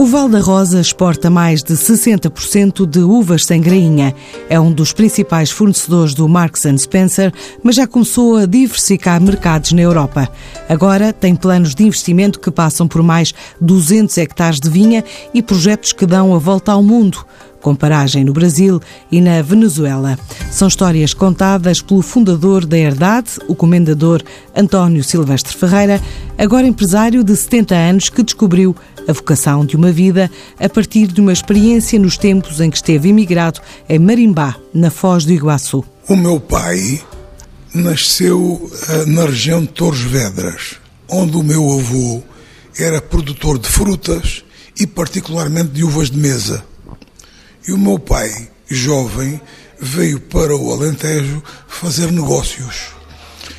O Val da Rosa exporta mais de 60% de uvas sem grainha. É um dos principais fornecedores do Marks Spencer, mas já começou a diversificar mercados na Europa. Agora tem planos de investimento que passam por mais 200 hectares de vinha e projetos que dão a volta ao mundo com paragem no Brasil e na Venezuela. São histórias contadas pelo fundador da Herdade, o comendador António Silvestre Ferreira, agora empresário de 70 anos que descobriu a vocação de uma vida a partir de uma experiência nos tempos em que esteve imigrado em Marimbá, na Foz do Iguaçu. O meu pai nasceu eh, na região de Torres Vedras, onde o meu avô era produtor de frutas e particularmente de uvas de mesa. E o meu pai, jovem, veio para o Alentejo fazer negócios.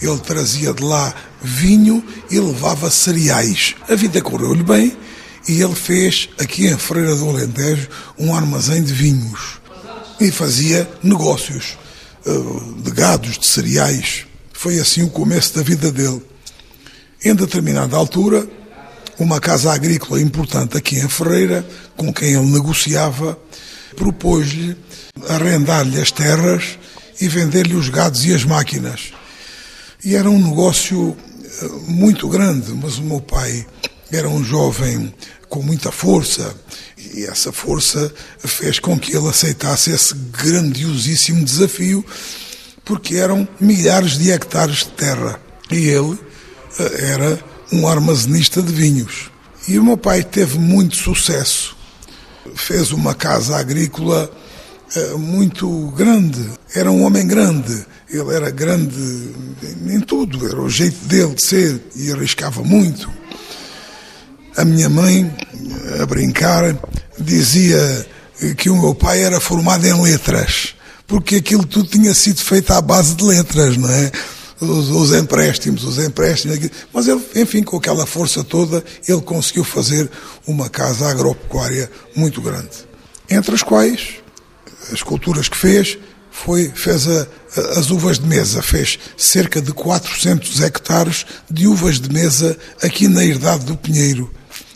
Ele trazia de lá vinho e levava cereais. A vida correu-lhe bem e ele fez aqui em Freira do Alentejo um armazém de vinhos e fazia negócios eh, de gados, de cereais. Foi assim o começo da vida dele. Em determinada altura, uma casa agrícola importante aqui em Ferreira, com quem ele negociava, propôs-lhe arrendar-lhe as terras e vender-lhe os gados e as máquinas. E era um negócio eh, muito grande, mas o meu pai era um jovem com muita força e essa força fez com que ele aceitasse esse grandiosíssimo desafio, porque eram milhares de hectares de terra e ele eh, era um armazenista de vinhos. E o meu pai teve muito sucesso. Fez uma casa agrícola eh, muito grande. Era um homem grande. Ele era grande em tudo. Era o jeito dele de ser e arriscava muito. A minha mãe, a brincar, dizia que o meu pai era formado em letras, porque aquilo tudo tinha sido feito à base de letras, não é? Os, os empréstimos, os empréstimos, mas ele, enfim, com aquela força toda, ele conseguiu fazer uma casa agropecuária muito grande. Entre as quais, as culturas que fez, foi, fez a, a, as uvas de mesa, fez cerca de 400 hectares de uvas de mesa aqui na Herdade do Pinheiro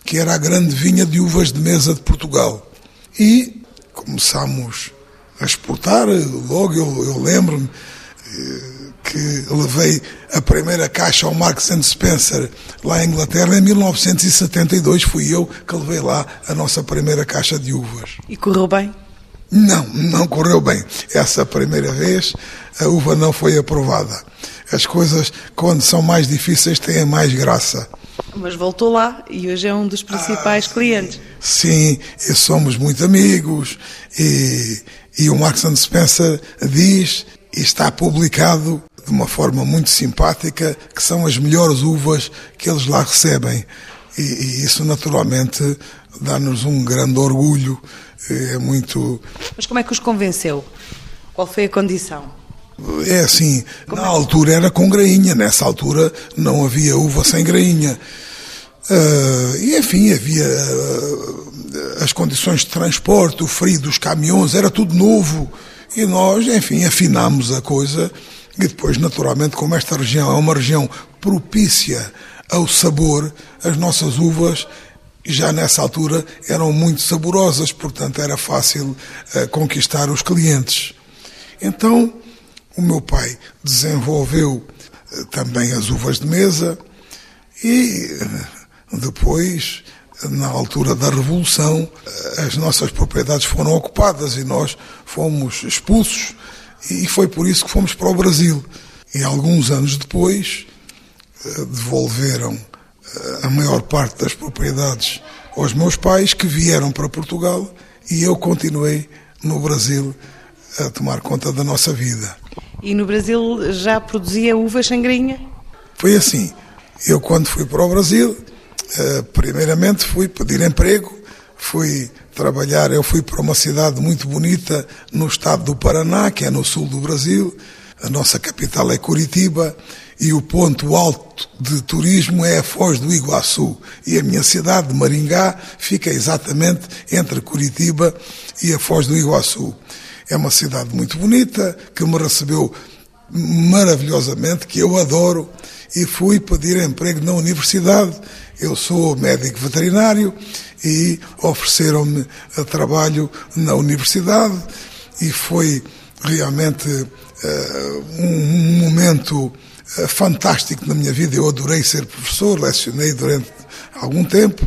que era a grande vinha de uvas de mesa de Portugal. E começámos a exportar, logo eu, eu lembro-me eh, que levei a primeira caixa ao Marks Spencer lá em Inglaterra em 1972, fui eu que levei lá a nossa primeira caixa de uvas. E correu bem? Não, não correu bem. Essa primeira vez a uva não foi aprovada. As coisas, quando são mais difíceis, têm mais graça. Mas voltou lá e hoje é um dos principais ah, clientes. Sim, e somos muito amigos e, e o Marks Spencer diz e está publicado de uma forma muito simpática que são as melhores uvas que eles lá recebem. E, e isso naturalmente dá-nos um grande orgulho. É muito. Mas como é que os convenceu? Qual foi a condição? É assim, Como na é? altura era com grainha, nessa altura não havia uva sem grainha. Uh, e enfim, havia uh, as condições de transporte, o frio dos caminhões, era tudo novo. E nós, enfim, afinámos a coisa. E depois, naturalmente, como esta região é uma região propícia ao sabor, as nossas uvas já nessa altura eram muito saborosas, portanto era fácil uh, conquistar os clientes. Então, o meu pai desenvolveu também as uvas de mesa e depois, na altura da Revolução, as nossas propriedades foram ocupadas e nós fomos expulsos, e foi por isso que fomos para o Brasil. E alguns anos depois, eh, devolveram eh, a maior parte das propriedades aos meus pais, que vieram para Portugal, e eu continuei no Brasil a tomar conta da nossa vida. E no Brasil já produzia uvas sem grainha? Foi assim. Eu, quando fui para o Brasil, eh, primeiramente fui pedir emprego, fui trabalhar, eu fui para uma cidade muito bonita no estado do Paraná, que é no sul do Brasil, a nossa capital é Curitiba, e o ponto alto de turismo é a Foz do Iguaçu. E a minha cidade, de Maringá, fica exatamente entre Curitiba e a Foz do Iguaçu. É uma cidade muito bonita, que me recebeu maravilhosamente, que eu adoro, e fui pedir emprego na universidade. Eu sou médico veterinário e ofereceram-me trabalho na universidade e foi realmente uh, um, momento uh, fantástico na minha vida. Eu adorei ser professor, lecionei durante algum tempo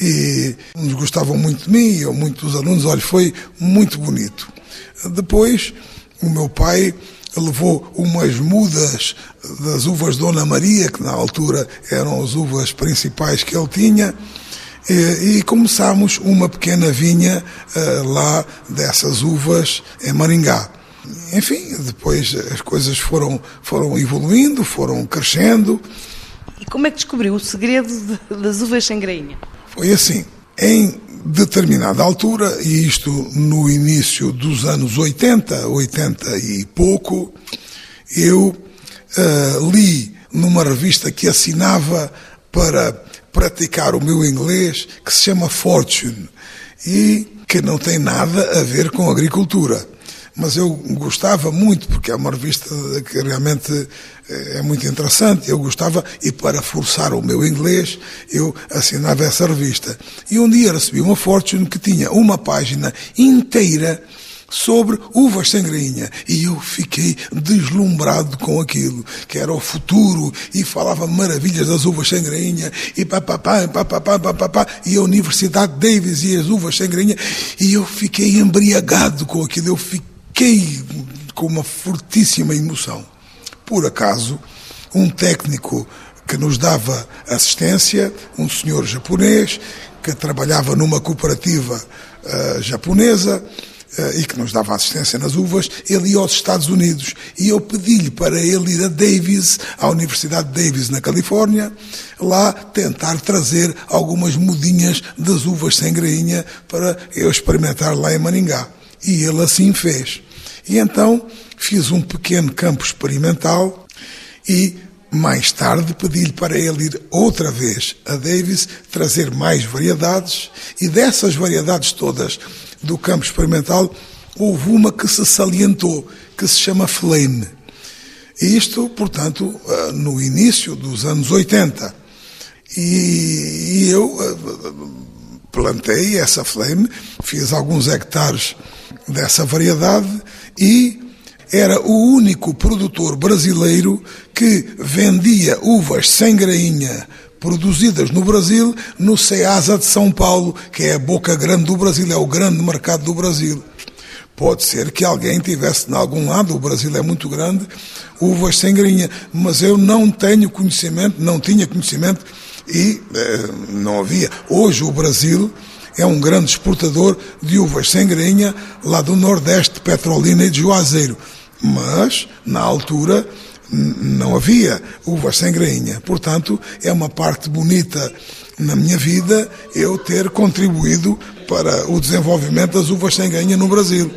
e gostavam muito de mim, eu muito dos alunos. Olha, foi muito bonito. Depois, o meu pai levou umas mudas das uvas Dona Maria, que na altura eram as uvas principais que ele tinha, e, e começámos uma pequena vinha uh, lá dessas uvas em Maringá. Enfim, depois as coisas foram, foram evoluindo, foram crescendo. E como é que descobriu o segredo das uvas sem grainha? Foi assim. Em determinada altura, e isto no início dos anos 80, 80 e pouco, eu uh, li numa revista que assinava para praticar o meu inglês, que se chama Fortune, e que não tem nada a ver com agricultura mas eu gostava muito, porque é uma revista que realmente eh, é muito interessante, eu gostava, e para forçar o meu inglês, eu assinava essa revista. E um dia recebi uma Fortune que tinha uma página inteira sobre uvas sem grainha. E eu fiquei deslumbrado com aquilo, que era o futuro, e falava maravilhas das uvas sem grainha, e papapá, papapá, papapá, e a Universidade Davis e as uvas sem grainha, e eu fiquei embriagado com aquilo, eu fiquei fiquei com uma fortíssima emoção. Por acaso, um técnico que nos dava assistência, um senhor japonês, que trabalhava numa cooperativa uh, japonesa uh, e que nos dava assistência nas uvas, ele ia aos Estados Unidos e eu pedi-lhe para ele ir a Davis, à Universidade Davis, na Califórnia, lá tentar trazer algumas mudinhas das uvas sem grainha para eu experimentar lá em Maningá. E ele assim fez. E então fiz um pequeno campo experimental e mais tarde pedi-lhe para ele ir outra vez a Davis trazer mais variedades e dessas variedades todas do campo experimental houve uma que se salientou, que se chama Flame. Isto, portanto, ah, no início dos anos 80. E eu ah, plantei essa Flame, fiz alguns hectares dessa variedade e era o único produtor brasileiro que vendia uvas sem grainha produzidas no Brasil no Ceasa de São Paulo, que é a boca grande do Brasil, é o grande mercado do Brasil. Pode ser que alguém tivesse em algum lado, o Brasil é muito grande, uvas sem grainha, mas eu não tenho conhecimento, não tinha conhecimento e eh, não havia. Hoje o Brasil é um grande exportador de uvas sem grainha lá do Nordeste, de Petrolina e de Juazeiro. Mas, na altura, não havia uvas sem grainha. Portanto, é uma parte bonita na minha vida eu ter contribuído para o desenvolvimento das uvas sem grainha no Brasil.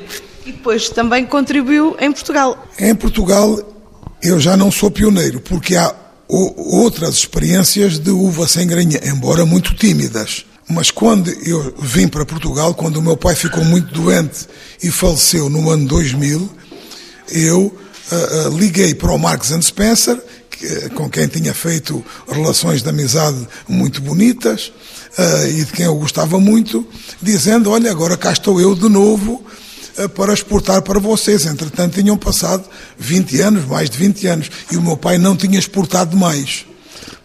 E depois também contribuiu em Portugal. Em Portugal eu já não sou pioneiro, porque há outras experiências de uva sem grainha, embora muito tímidas. Mas quando eu vim para Portugal, quando o meu pai ficou muito doente e faleceu no ano 2000, eu uh, uh, liguei para o Marks Spencer, que, com quem tinha feito relações de amizade muito bonitas uh, e de quem eu gostava muito, dizendo: Olha, agora cá estou eu de novo para exportar para vocês. Entretanto, tinham passado 20 anos, mais de 20 anos, e o meu pai não tinha exportado mais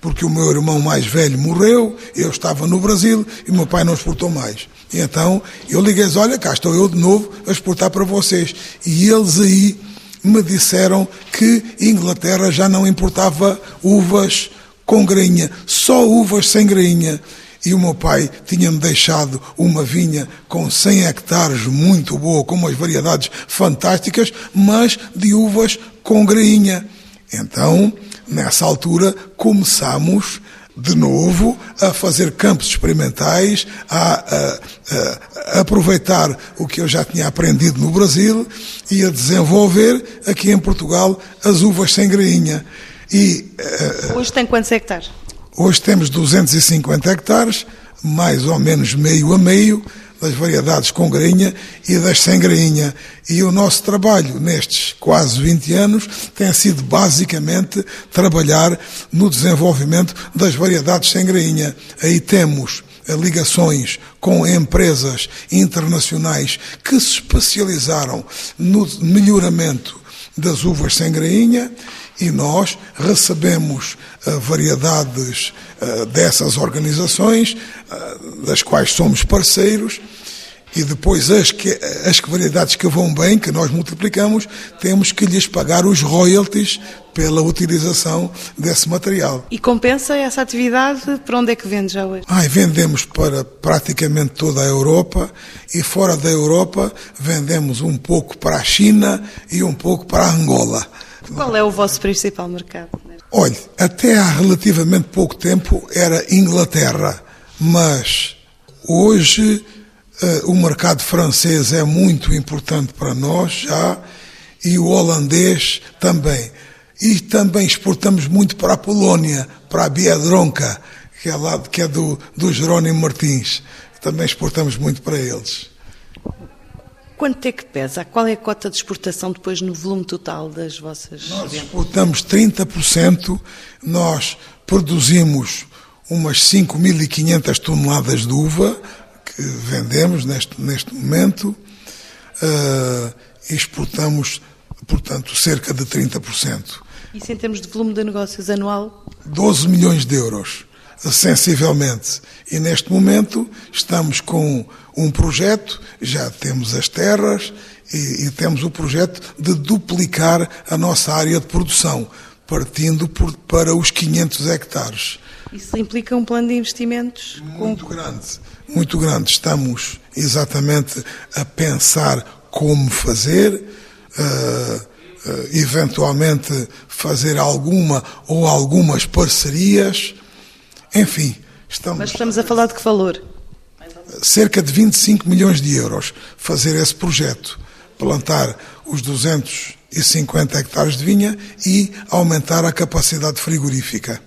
porque o meu irmão mais velho morreu, eu estava no Brasil e o meu pai não exportou mais. E então eu liguei olha, cá estou eu de novo a exportar para vocês. E eles aí me disseram que Inglaterra já não importava uvas com grainha, só uvas sem grainha. E o meu pai tinha-me deixado uma vinha com 100 hectares, muito boa, com umas variedades fantásticas, mas de uvas com grainha. Então, nessa altura, começamos de novo a fazer campos experimentais, a, a, a, aproveitar o que eu já tinha aprendido no Brasil e a desenvolver aqui em Portugal as uvas sem grainha. E, uh, hoje tem quantos hectares? Hoje temos 250 hectares, mais ou menos meio a meio, das variedades com grainha e das sem grainha. E o nosso trabalho nestes quase 20 anos tem sido basicamente trabalhar no desenvolvimento das variedades sem grainha. Aí temos ligações com empresas internacionais que se especializaram no melhoramento das uvas sem grainha e nós recebemos uh, variedades uh, dessas organizações, uh, das quais somos parceiros, e depois as, que, as variedades que vão bem, que nós multiplicamos, temos que lhes pagar os royalties pela utilização desse material. E compensa essa atividade? Para onde é que vende já hoje? Ai, vendemos para praticamente toda a Europa e fora da Europa vendemos um pouco para a China e um pouco para a Angola. Qual é o vosso principal mercado? Olhe, até há relativamente pouco tempo era Inglaterra, mas hoje o mercado francês é muito importante para nós já e o holandês também. E também exportamos muito para a Polónia, para a Biedronka, que é, lá, que é do, do Jerónimo Martins. Também exportamos muito para eles. Quanto é que pesa? Qual é a cota de exportação depois no volume total das vossas Nós exportamos 30%, nós produzimos umas 5.500 toneladas de uva que vendemos neste, neste momento uh, exportamos, portanto, cerca de 30%. Isso em termos de volume de negócios anual? 12 milhões de euros, sensivelmente. E neste momento estamos com um projeto, já temos as terras e, e temos o projeto de duplicar a nossa área de produção, partindo por, para os 500 hectares. Isso implica um plano de investimentos? Muito com... grande, muito grande. Estamos exatamente a pensar como fazer, uh, uh, eventualmente fazer alguma ou algumas parcerias, enfim. Estamos... Mas estamos a falar de que valor? cerca de 25 milhões de euros fazer esse projeto, plantar os 250 hectares de vinha e aumentar a capacidade frigorífica.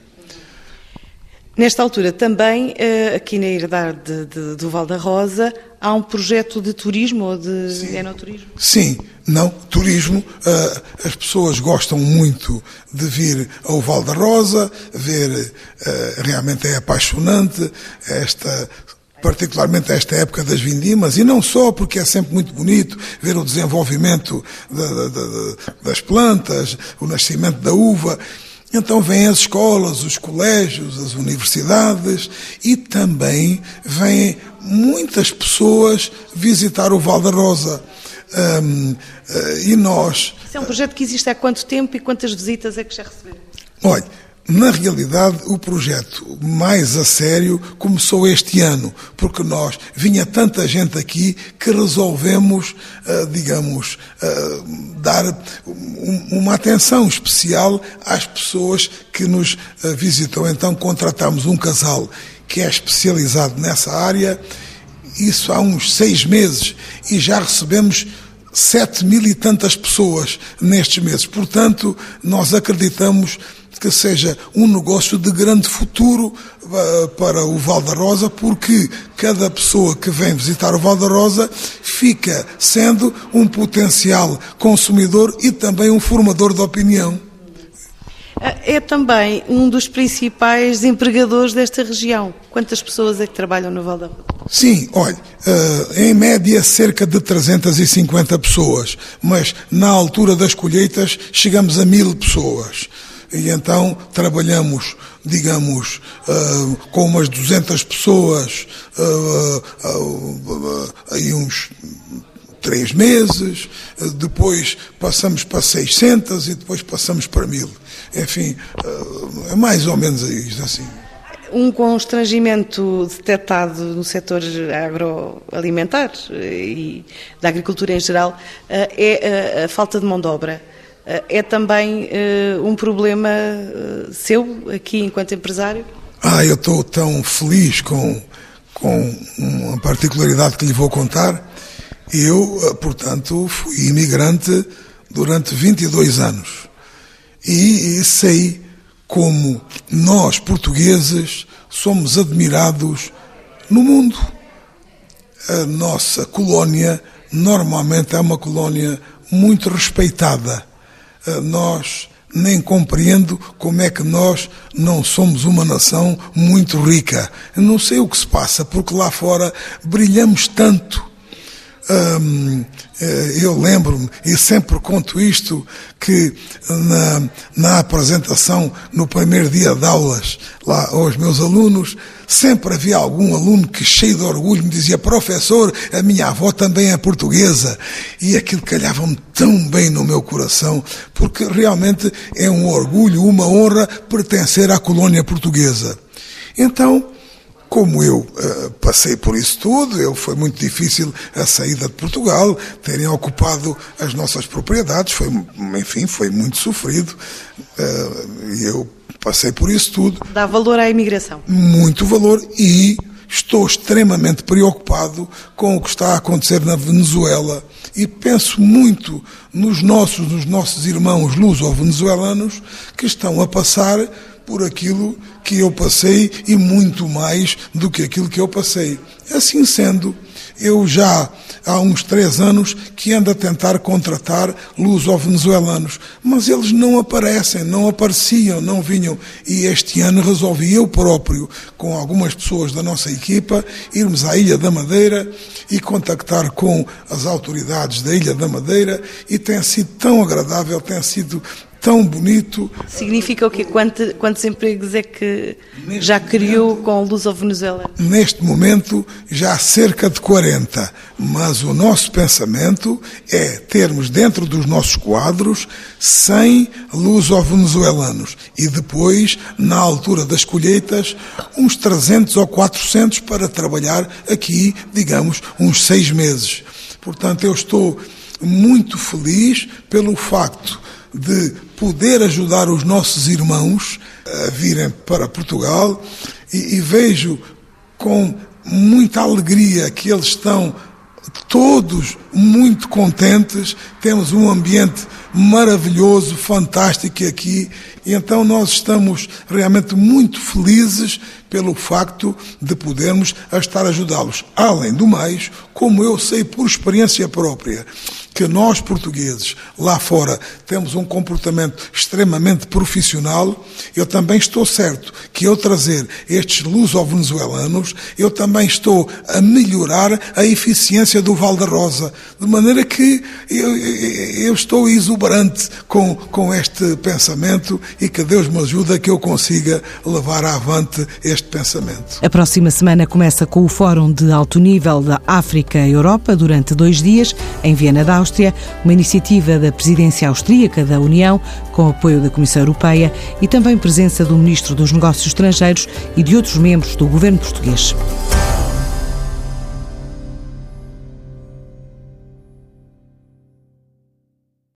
Nesta altura também, eh, aqui na herdade do Val da Rosa, há um projeto de turismo ou de Sim. enoturismo? Sim, não, turismo. Eh, as pessoas gostam muito de vir ao Val da Rosa, ver, eh, realmente é apaixonante esta particularmente esta época das vindimas, e não só porque é sempre muito bonito ver o desenvolvimento das plantas, o nascimento da uva. Então vêm as escolas, os colégios, as universidades e também vêm muitas pessoas visitar o Val da Rosa. Um, uh, eh, e nós. Isso é um projeto que existe há quanto tempo e quantas visitas é que já receberam? Olha, na realidade, o projeto mais a sério começou este ano, porque nós vinha tanta gente aqui que resolvemos, uh, digamos, uh, dar um, uma atenção especial às pessoas que nos uh, visitam. Então, contratamos um casal que é especializado nessa área, isso há uns seis meses, e já recebemos sete mil e tantas pessoas nestes meses. Portanto, nós acreditamos que seja um negócio de grande futuro uh, para o Val da Rosa, porque cada pessoa que vem visitar o Val da Rosa fica sendo um potencial consumidor e também um formador de opinião. É também um dos principais empregadores desta região. Quantas pessoas é que trabalham no Val da Rosa? Sim, olha, uh, em média cerca de 350 pessoas, mas na altura das colheitas chegamos a mil pessoas. E então trabalhamos, digamos, uh, com umas 200 pessoas, uh, aí uns três meses, depois passamos para 600 e depois passamos para mil. Enfim, é mais ou menos isso assim. Um constrangimento detectado no setor agroalimentar e da agricultura em geral é a falta de mão de obra. É também um problema seu aqui enquanto empresário? Ah, eu estou tão feliz com, com uma particularidade que lhe vou contar. Eu, portanto, fui imigrante durante 22 anos e, e sei como nós, portugueses, somos admirados no mundo. a nossa colónia normalmente é uma colónia muito respeitada. Nós nem compreendo como é que nós não somos uma nação muito rica. não sei o que se passa, porque lá fora brilhamos tanto. Hum, eu lembro-me, e sempre conto isto, que na, na apresentação, no primeiro dia de aulas, lá aos meus alunos, sempre havia algum aluno que, cheio de orgulho, me dizia: Professor, a minha avó também é portuguesa. E aquilo calhava-me tão bem no meu coração, porque realmente é um orgulho, uma honra pertencer à colônia portuguesa. Então, como eu uh, passei por isso tudo, eu, foi muito difícil a saída de Portugal, terem ocupado as nossas propriedades, foi, enfim, foi muito sofrido. Uh, eu passei por isso tudo. Dá valor à imigração? Muito valor e estou extremamente preocupado com o que está a acontecer na Venezuela e penso muito nos nossos, nos nossos irmãos luso-venezuelanos que estão a passar por aquilo que eu passei e muito mais do que aquilo que eu passei. Assim sendo, eu já há uns três anos que ando a tentar contratar luso-venezuelanos, mas eles não aparecem, não apareciam, não vinham. E este ano resolvi eu próprio, com algumas pessoas da nossa equipa, irmos à Ilha da Madeira e contactar com as autoridades da Ilha da Madeira e tem sido tão agradável, tem sido tão bonito. Significa o quê? Quanto, quantos empregos é que Neste já criou momento, com a Luz ao Venezuela? Neste momento, já cerca de 40. Mas o nosso pensamento é termos dentro dos nossos quadros 100 luso-venezuelanos e depois, na altura das colheitas, uns 300 ou 400 para trabalhar aqui, digamos, uns seis meses. Portanto, eu estou muito feliz pelo facto de poder ajudar os nossos irmãos a virem para Portugal e, e vejo com muita alegria que eles estão todos muito contentes, temos um ambiente maravilhoso, fantástico aqui, e então nós estamos realmente muito felizes pelo facto de podermos estar ajudá-los. Além do mais, como eu sei por experiência própria, que nós portugueses lá fora temos um comportamento extremamente profissional, eu também estou certo que eu trazer estes luso-venezuelanos, eu também estou a melhorar a eficiência do Val da Rosa, de maneira que eu, eu estou exuberante com, com este pensamento e que Deus me ajude a que eu consiga levar avante este pensamento. A próxima semana começa com o Fórum de Alto Nível da África-Europa durante dois dias em Viena da Áustria, uma iniciativa da presidência austríaca da União, com apoio da Comissão Europeia e também presença do Ministro dos Negócios Estrangeiros e de outros membros do governo português.